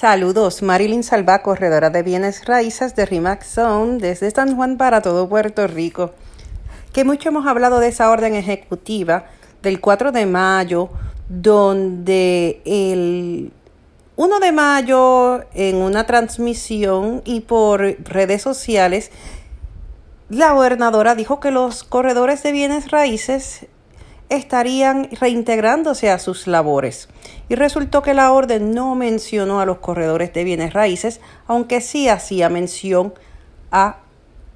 Saludos, Marilyn Salva, corredora de bienes raíces de Rimax Zone desde San Juan para todo Puerto Rico. Que mucho hemos hablado de esa orden ejecutiva del 4 de mayo, donde el 1 de mayo en una transmisión y por redes sociales, la gobernadora dijo que los corredores de bienes raíces estarían reintegrándose a sus labores. Y resultó que la orden no mencionó a los corredores de bienes raíces, aunque sí hacía mención a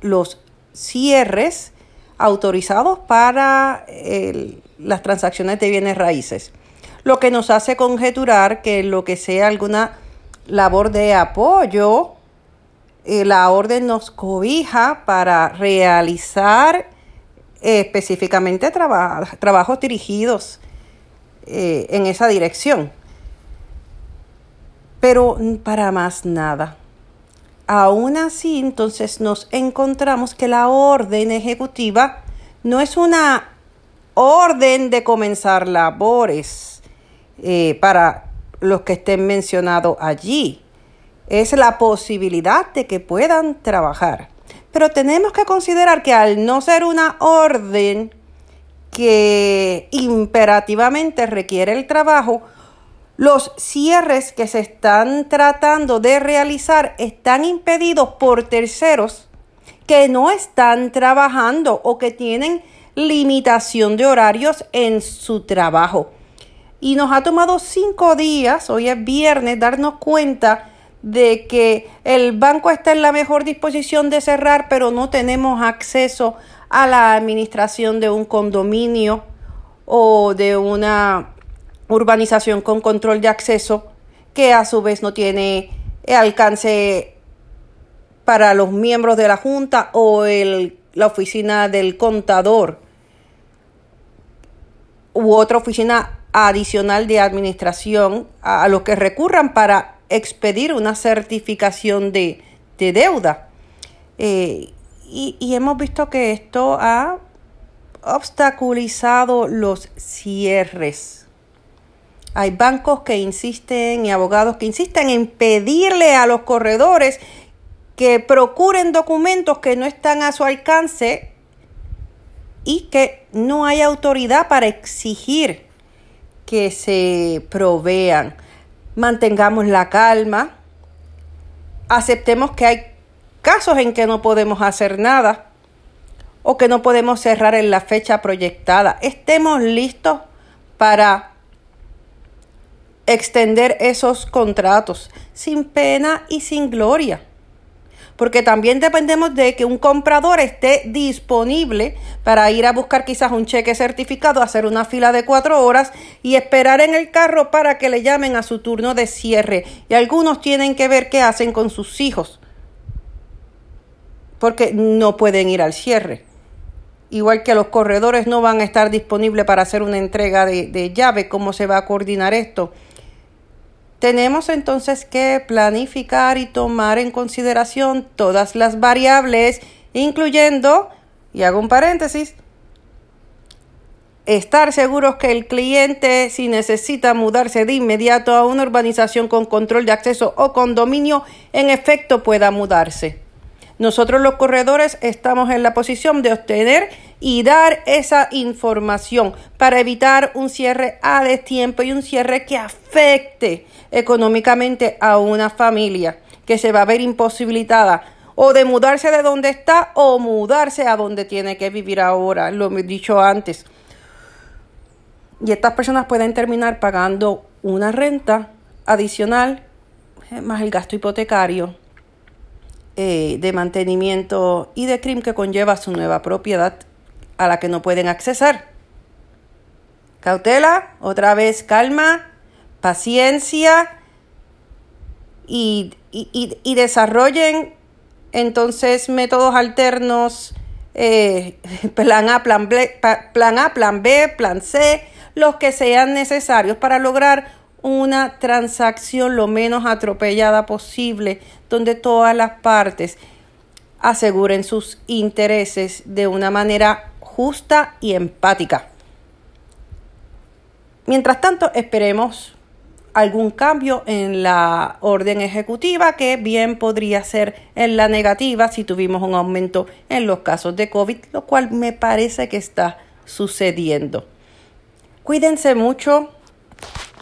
los cierres autorizados para las transacciones de bienes raíces. Lo que nos hace conjeturar que lo que sea alguna labor de apoyo, eh, la orden nos cobija para realizar específicamente trabajos dirigidos eh, en esa dirección. Pero para más nada. Aún así, entonces nos encontramos que la orden ejecutiva no es una orden de comenzar labores eh, para los que estén mencionados allí. Es la posibilidad de que puedan trabajar. Pero tenemos que considerar que al no ser una orden que imperativamente requiere el trabajo, los cierres que se están tratando de realizar están impedidos por terceros que no están trabajando o que tienen limitación de horarios en su trabajo. Y nos ha tomado cinco días, hoy es viernes, darnos cuenta de que el banco está en la mejor disposición de cerrar, pero no tenemos acceso a la administración de un condominio o de una urbanización con control de acceso que a su vez no tiene alcance para los miembros de la Junta o el, la oficina del contador u otra oficina adicional de administración a, a los que recurran para expedir una certificación de, deuda. Eh, y, y hemos visto que esto ha obstaculizado los cierres. Hay bancos que insisten y abogados que insisten en pedirle a los corredores que procuren documentos que no están a su alcance y que no hay autoridad para exigir que se provean mantengamos la calma, aceptemos que hay casos en que no podemos hacer nada o que no podemos cerrar en la fecha proyectada. Estemos listos para extender esos contratos sin pena y sin gloria porque también dependemos de que un comprador esté disponible para ir a buscar quizás un cheque certificado, hacer una fila de cuatro horas y esperar en el carro para que le llamen a su turno de cierre. Y algunos tienen que ver qué hacen con sus hijos, porque no pueden ir al cierre. Igual que los corredores no van a estar disponibles para hacer una entrega de, de llave, ¿cómo se va a coordinar esto? Tenemos entonces que planificar y tomar en consideración todas las variables, incluyendo, y hago un paréntesis, estar seguros que el cliente, si necesita mudarse de inmediato a una urbanización con control de acceso o condominio, en efecto pueda mudarse. Nosotros los corredores estamos en la posición de obtener y dar esa información para evitar un cierre a destiempo y un cierre que afecte económicamente a una familia que se va a ver imposibilitada o de mudarse de donde está o mudarse a donde tiene que vivir ahora, lo he dicho antes. Y estas personas pueden terminar pagando una renta adicional eh, más el gasto hipotecario eh, de mantenimiento y de crimen que conlleva su nueva propiedad a la que no pueden accesar. Cautela, otra vez calma, paciencia y, desarrollen entonces métodos alternos, eh, plan A, plan B, plan A, plan B, plan C, los que sean necesarios para lograr una transacción lo menos atropellada posible, donde todas las partes aseguren sus intereses de una manera justa y empática. Mientras tanto, esperemos algún cambio en la orden ejecutiva que bien podría ser en la negativa si tuvimos un aumento en los casos de COVID, lo cual me parece que está sucediendo. Cuídense mucho,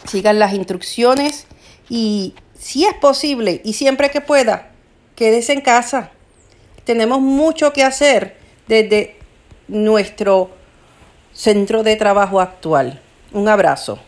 sigan las instrucciones y si es posible y siempre que pueda, quédese en casa. Tenemos mucho que hacer desde nuestro centro de trabajo actual. Un abrazo.